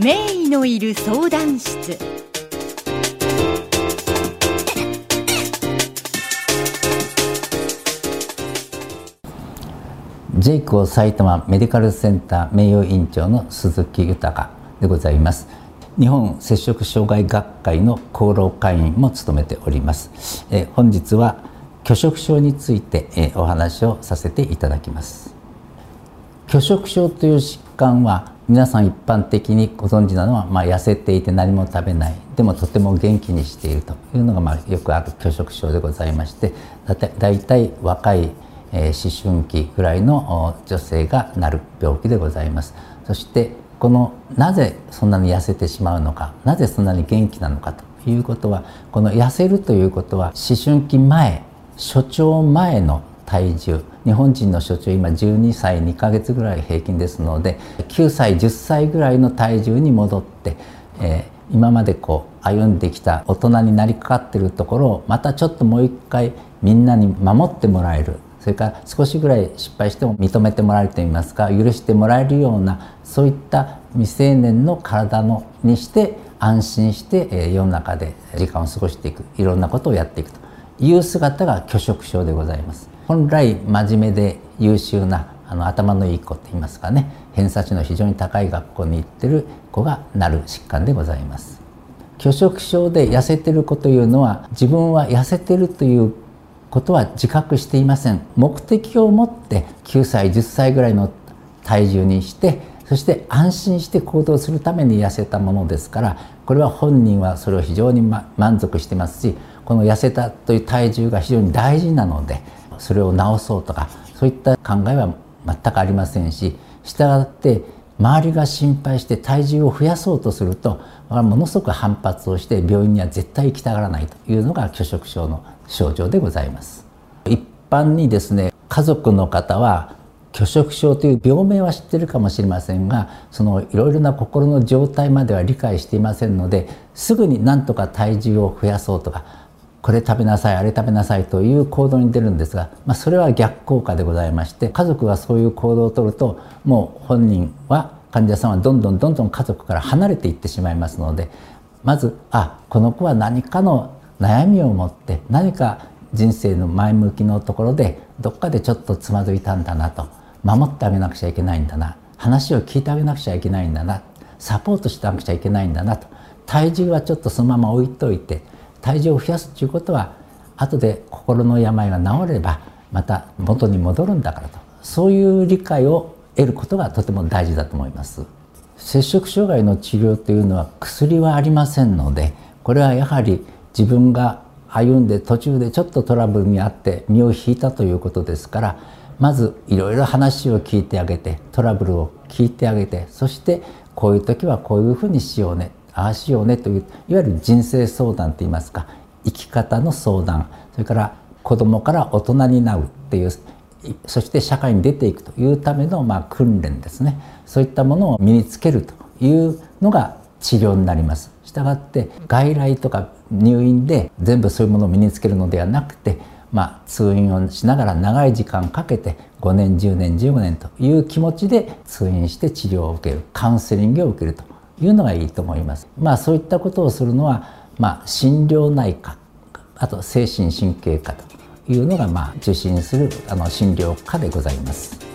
名医のいる相談室。ジェイク埼玉メディカルセンター名誉院長の鈴木豊でございます。日本摂食障害学会の厚労会員も務めております。え本日は拒食症についてえお話をさせていただきます。拒食症という疾患は皆さん一般的にご存知なのは、まあ、痩せていて何も食べないでもとても元気にしているというのが、まあ、よくある拒食症でございましてだいたい若いえー、思春期ぐらいの女性がなる病気でございます。そしてこのなぜそんなに痩せてしまうのかなぜそんなに元気なのかということはこの痩せるということは思春期前初潮前の体重。日本人の初潮今12歳2ヶ月ぐらい平均ですので9歳10歳ぐらいの体重に戻って、えー、今までこう歩んできた大人になりかかってるところをまたちょっともう一回みんなに守ってもらえる。それから少しぐらい失敗しても認めてもらえるといいますか許してもらえるようなそういった未成年の体のにして安心して世の中で時間を過ごしていく。いろんなことをやっていくという姿が拒食症でございます。本来真面目で優秀なあの頭のいい子って言いますかね。偏差値の非常に高い学校に行ってる子がなる疾患でございます。拒食症で痩せてる子というのは自分は痩せてるということは自覚していません。目的を持って9歳10歳ぐらいの体重にしてそして安心して行動するために痩せたものですからこれは本人はそれを非常に、ま、満足してますしこの痩せたという体重が非常に大事なのでそれを治そうとかそういった考えは全くありませんししたがって周りが心配して体重を増やそうとするとものすごく反発をして病院には絶対行きたがらないというのが拒食症の症状でございます。一般にですね家族の方は拒食症という病名は知ってるかもしれませんがそのいろいろな心の状態までは理解していませんのですぐになんとか体重を増やそうとかこれ食べなさいあれ食べなさいという行動に出るんですが、まあ、それは逆効果でございまして家族がそういう行動をとるともう本人は患者さんはどんどんどんどん家族から離れていってしまいますのでまずあこの子は何かの悩みを持って何か人生の前向きのところでどっかでちょっとつまずいたんだなと守ってあげなくちゃいけないんだな話を聞いてあげなくちゃいけないんだなサポートしてあげなくちゃいけないんだなと体重はちょっとそのまま置いといて体重を増やすということは後で心の病が治ればまた元に戻るんだからと。そういう理解を得ることがとても大事だと思います。摂食障害の治療というのは薬はありませんのでこれはやはり自分が歩んで途中でちょっとトラブルにあって身を引いたということですからまずいろいろ話を聞いてあげてトラブルを聞いてあげてそしてこういう時はこういうふうにしようね。ああしようねといういわゆる人生相談といいますか生き方の相談。それから子供から大人になるっていうそして社会に出ていくというためのまあ訓練ですね。そういったものを身につけるというのが治療になります。したがって外来とか入院で全部そういうものを身につけるのではなくて、まあ、通院をしながら長い時間かけて5年10年15年という気持ちで通院して治療を受けるカウンセリングを受けると。いうのがいいと思います。まあ、そういったことをするのは、まあ、心療内科あと精神神経科というのが、まあ、受診するあの診療科でございます。